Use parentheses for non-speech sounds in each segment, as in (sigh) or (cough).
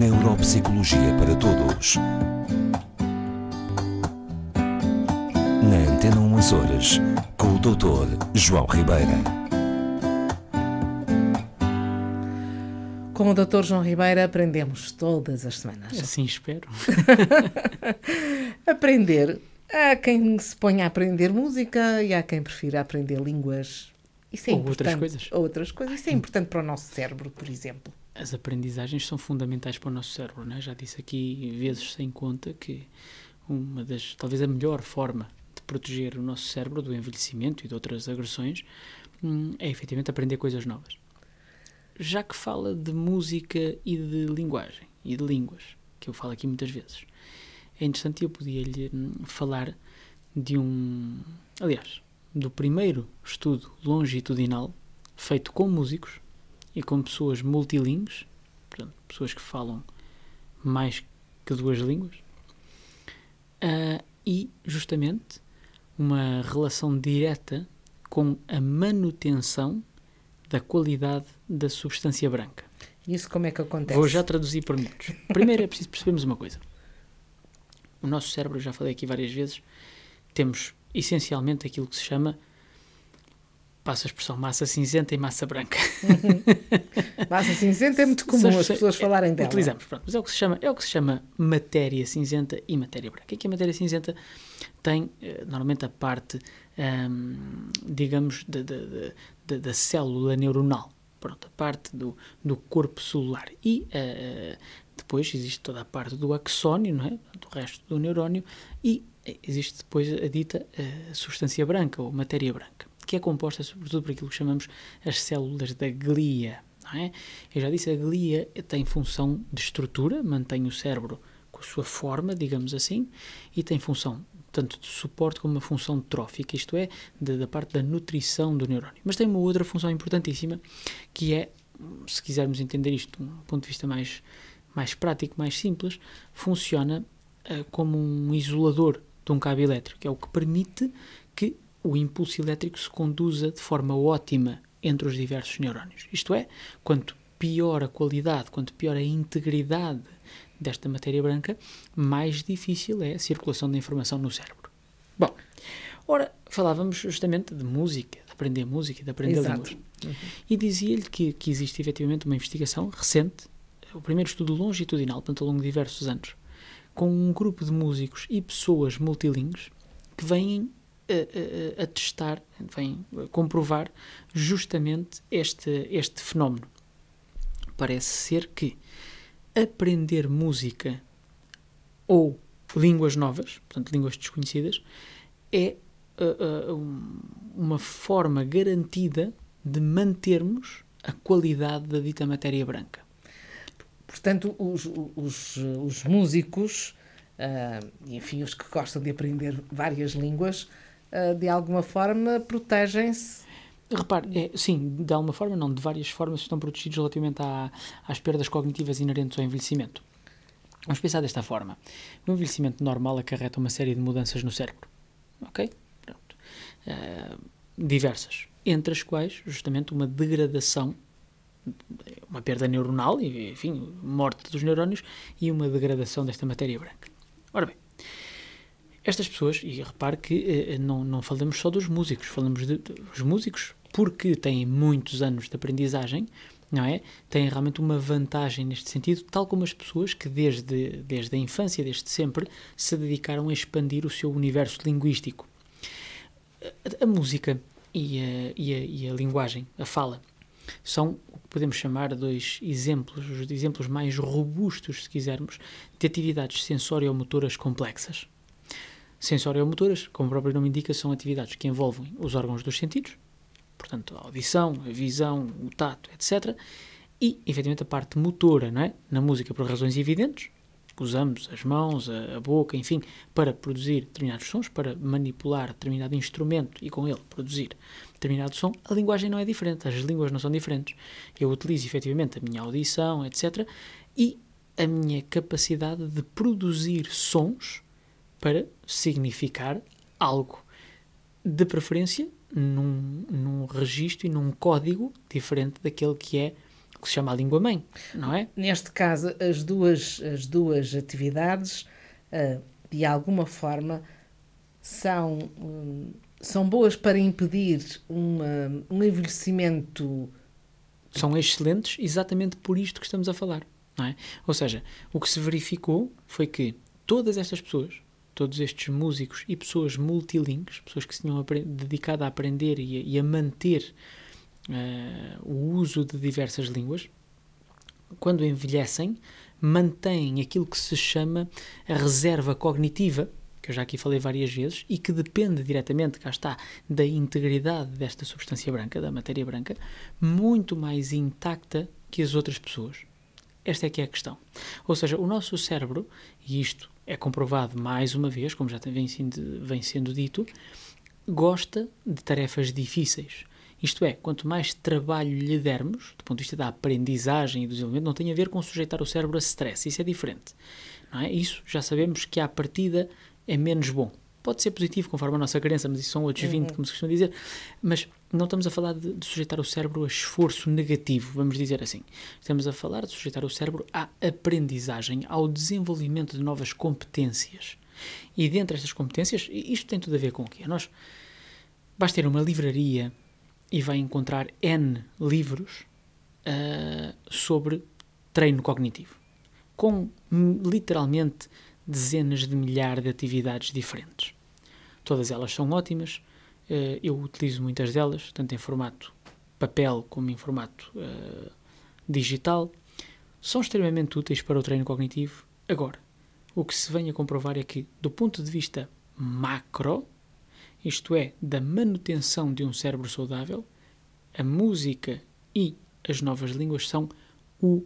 Neuropsicologia para Todos. Na Antena 1 Açores, com o Dr. João Ribeira. Com o Dr. João Ribeira aprendemos todas as semanas. Assim espero. (laughs) Aprender. Há quem se ponha a aprender música e há quem prefira aprender línguas. Isso é Ou outras coisas. Ou outras coisas. Isso é importante para o nosso cérebro, por exemplo. As aprendizagens são fundamentais para o nosso cérebro, não é? Já disse aqui vezes sem conta que uma das, talvez a melhor forma de proteger o nosso cérebro do envelhecimento e de outras agressões hum, é efetivamente aprender coisas novas. Já que fala de música e de linguagem e de línguas, que eu falo aqui muitas vezes, é interessante eu podia-lhe hum, falar de um. Aliás, do primeiro estudo longitudinal feito com músicos e com pessoas multilingües, portanto, pessoas que falam mais que duas línguas, ah, e justamente uma relação direta com a manutenção da qualidade da substância branca. Isso como é que acontece? Vou já traduzir por minutos. Primeiro é preciso percebermos uma coisa. O nosso cérebro, já falei aqui várias vezes, temos essencialmente aquilo que se chama, passa a expressão, massa cinzenta e massa branca. Massa cinzenta é muito comum as pessoas falarem dela. Utilizamos, pronto, mas é o que se chama, é o que se chama matéria cinzenta e matéria branca. Que é que a matéria cinzenta tem? eh, Normalmente a parte, ahm, digamos, da- célula neuronal. Pronto, a parte do, do corpo celular. E eh, depois existe toda a parte do axónio, não é? Do resto do neurónio. E existe depois a dita eh, substância branca ou matéria branca, que é composta sobretudo por aquilo que chamamos as células da glia. Não é? Eu já disse, a glia tem função de estrutura, mantém o cérebro com a sua forma, digamos assim, e tem função tanto de suporte como uma função trófica, isto é, de- da parte da nutrição do neurónio. Mas tem uma outra função importantíssima, que é, se quisermos entender isto de um ponto de vista mais, mais prático, mais simples, funciona eh, como um isolador de um cabo elétrico, é o que permite o impulso elétrico se conduza de forma ótima entre os diversos neurónios. Isto é, quanto pior a qualidade, quanto pior a integridade desta matéria branca, mais difícil é a circulação da informação no cérebro. Bom, ora, falávamos justamente de música, de aprender música e de aprender Exato. línguas. E dizia-lhe que, que existe efetivamente uma investigação recente, o primeiro estudo longitudinal, portanto, ao longo de diversos anos, com um grupo de músicos e pessoas multilingües que vêm a, a- a testar, vêm a comprovar justamente este, este fenómeno. Parece ser que aprender música ou línguas novas, portanto, línguas desconhecidas, é uh, uh, um- uma forma garantida de mantermos a qualidade da dita matéria branca. Portanto, os, os, os músicos, e enfim, os que gostam de aprender várias línguas, de alguma forma protegem-se. Repare, é, sim, de alguma forma, não, de várias formas estão protegidos relativamente à- às perdas cognitivas inerentes ao envelhecimento. Vamos pensar desta forma. O envelhecimento normal acarreta uma série de mudanças no cérebro. Ok? Pronto. Ah, diversas. Entre as quais, justamente, uma degradação, uma perda neuronal, enfim, morte dos neurónios, e uma degradação desta matéria branca. Ora bem, estas pessoas, e repare que eh, não, não falamos só dos músicos, falamos de, de- os músicos, porque têm muitos anos de aprendizagem, não é? Têm realmente uma vantagem neste sentido, tal como as pessoas que desde, desde a infância, desde sempre, se dedicaram a expandir o seu universo linguístico. A, a música e a, e, a, e a linguagem, a fala, são o que podemos chamar dois exemplos, os exemplos mais robustos, se quisermos, de atividades sensóriomotoras complexas. Sensóriomotoras, como o próprio nome indica, são atividades que envolvem os órgãos dos sentidos, portanto, a audição, a visão, o tato, etc. E, efetivamente, a parte motora, não é? Na música, por razões evidentes, usamos as mãos, a, a boca, enfim, para produzir determinados sons, para manipular determinado instrumento e com ele produzir determinado som. A linguagem não é diferente, as línguas não são diferentes. Eu utilizo efetivamente a minha audição, etc. E a minha capacidade de produzir sons para significar algo. De preferência num, num registro e num código diferente daquele que é que se chama a língua-mãe, não é? Neste caso, as duas, as duas atividades, uh, de alguma forma, são, um, são boas para impedir uma, um envelhecimento. São excelentes exatamente por isto que estamos a falar. Não é? Ou seja, o que se verificou foi que todas estas pessoas, todos estes músicos e pessoas multilingues, pessoas que se tinham dedicado a aprender e a, e a manter uh, o uso de diversas línguas, quando envelhecem, mantêm aquilo que se chama a reserva cognitiva, que eu já aqui falei várias vezes, e que depende diretamente, cá está, da integridade desta substância branca, da matéria branca, muito mais intacta que as outras pessoas. Esta é que é a questão. Ou seja, o nosso cérebro, e isto é comprovado mais uma vez, como já vem sendo, vem sendo dito, gosta de tarefas difíceis. Isto é, quanto mais trabalho lhe dermos, do ponto de vista da aprendizagem e do desenvolvimento, não tem a ver com sujeitar o cérebro a stress, isso é diferente. É? Isso já sabemos que à partida é menos bom. Pode ser positivo conforme a nossa crença, mas isso são outros 20, uhum. como se costuma dizer. Mas não estamos a falar de, de, sujeitar o cérebro a esforço negativo, vamos dizer assim. Estamos a falar de sujeitar o cérebro à aprendizagem, ao desenvolvimento de novas competências. E dentre estas competências, isto tem tudo a ver com o quê? Nós basta ter uma livraria e vai encontrar N livros uh, sobre treino cognitivo, com literalmente dezenas de milhares de atividades diferentes. Todas elas são ótimas, uh, eu utilizo muitas delas, tanto em formato papel como em formato uh, digital. São extremamente úteis para o treino cognitivo. Agora, o que se vem a comprovar é que, do ponto de vista macro, isto é, da manutenção de um cérebro saudável, a música e as novas línguas são o,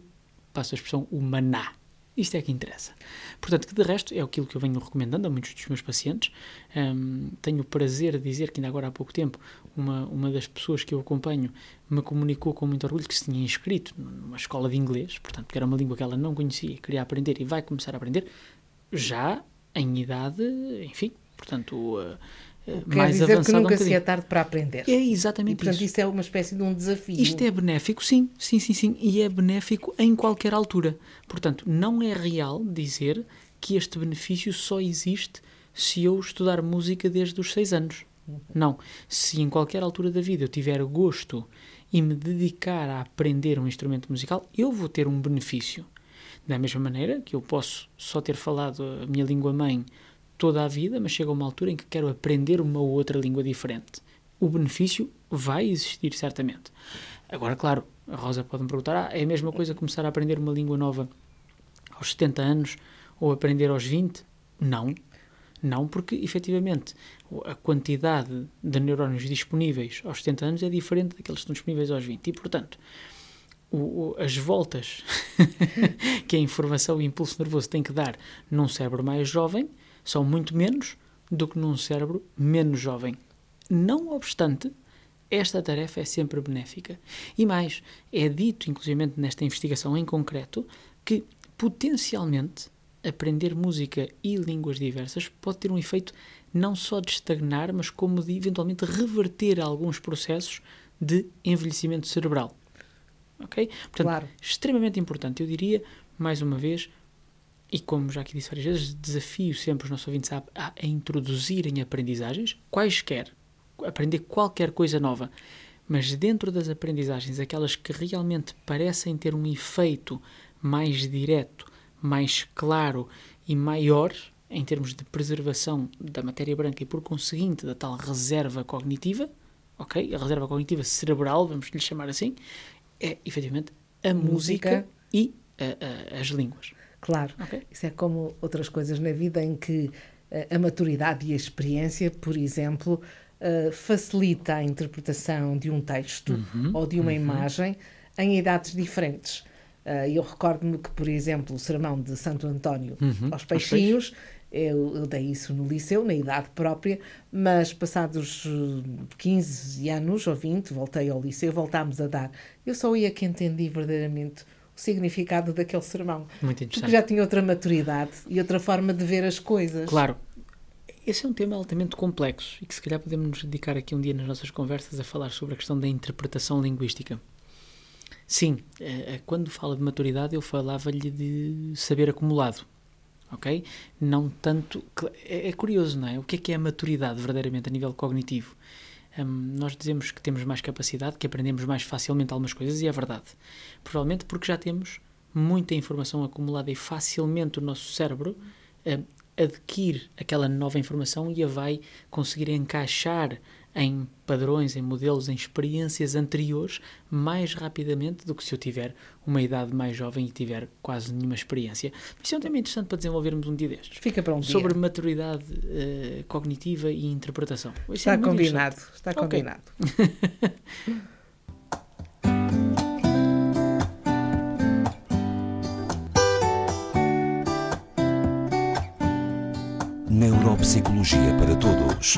passo a expressão, o maná. Isto é que interessa. Portanto, que de resto é aquilo que eu venho recomendando a muitos dos meus pacientes. Um, tenho o prazer de dizer que ainda agora há pouco tempo uma, uma das pessoas que eu acompanho me comunicou com muito orgulho que se tinha inscrito numa escola de inglês, portanto, que era uma língua que ela não conhecia, queria aprender e vai começar a aprender já em idade, enfim, portanto, uh, Quer mais dizer que nunca um se é tarde para aprender. É exatamente e, portanto, isso. isto é uma espécie de um desafio. Isto é benéfico, sim, sim, sim, sim, e é benéfico em qualquer altura. Portanto, não é real dizer que este benefício só existe se eu estudar música desde os seis anos. Uhum. Não. Se em qualquer altura da vida eu tiver gosto e me dedicar a aprender um instrumento musical, eu vou ter um benefício. Da mesma maneira que eu posso só ter falado a minha língua mãe toda a vida, mas chega uma altura em que quero aprender uma ou outra língua diferente. O benefício vai existir certamente. Agora, claro, a Rosa pode me perguntar: ah, é a mesma coisa começar a aprender uma língua nova aos 70 anos ou aprender aos 20? Não. Não, porque efetivamente a quantidade de neurónios disponíveis aos 70 anos é diferente daqueles que estão disponíveis aos 20. E, portanto, o, o, as voltas (laughs) que a informação e o impulso nervoso tem que dar num cérebro mais jovem são muito menos do que num cérebro menos jovem. Não obstante, esta tarefa é sempre benéfica. E mais, é dito, inclusive nesta investigação em concreto, que potencialmente aprender música e línguas diversas pode ter um efeito não só de estagnar, mas como de eventualmente reverter alguns processos de envelhecimento cerebral. Ok? Portanto, claro. extremamente importante, eu diria, mais uma vez, e como já aqui disse várias vezes, desafio sempre os nossos ouvintes a, a, a introduzirem aprendizagens, quaisquer, aprender qualquer coisa nova, mas dentro das aprendizagens, aquelas que realmente parecem ter um efeito mais direto, mais claro e maior em termos de preservação da matéria branca e, por conseguinte, da tal reserva cognitiva, ok? A reserva cognitiva cerebral, vamos lhe chamar assim, é efetivamente a música, música e a, a, as línguas. Claro, okay. isso é como outras coisas na vida em que uh, a maturidade e a experiência, por exemplo, uh, facilita a interpretação de um texto uhum, ou de uma uhum. imagem em idades diferentes. Uh, eu recordo-me que, por exemplo, o sermão de Santo António uhum, aos peixinhos, eu, eu, dei isso no liceu, na idade própria, mas passados 15 anos ou 20, voltei ao liceu, voltámos a dar. Eu só ia que entendi verdadeiramente o significado daquele sermão. Muito interessante. Porque já tinha outra maturidade e outra forma de ver as coisas. Claro. Esse é um tema altamente complexo e que se calhar podemos nos dedicar aqui um dia nas nossas conversas a falar sobre a questão da interpretação linguística. Sim, eh, quando fala de maturidade, eu falava-lhe de saber acumulado. Ok? Não tanto. É, é curioso, não é? O que é que é a maturidade verdadeiramente a nível cognitivo? Nós dizemos que temos mais capacidade, que aprendemos mais facilmente algumas coisas, e é verdade. Provavelmente porque já temos muita informação acumulada e facilmente o nosso cérebro adquire aquela nova informação e a vai conseguir encaixar em padrões, em modelos, em experiências anteriores mais rapidamente do que se eu tiver uma idade mais jovem e tiver quase nenhuma experiência. Isso é um tema interessante para desenvolvermos um dia destes. Fica para um dia. Sobre maturidade uh, cognitiva e interpretação. Isso é está é combinado, está okay. combinado. (laughs) Neuropsicologia para Todos.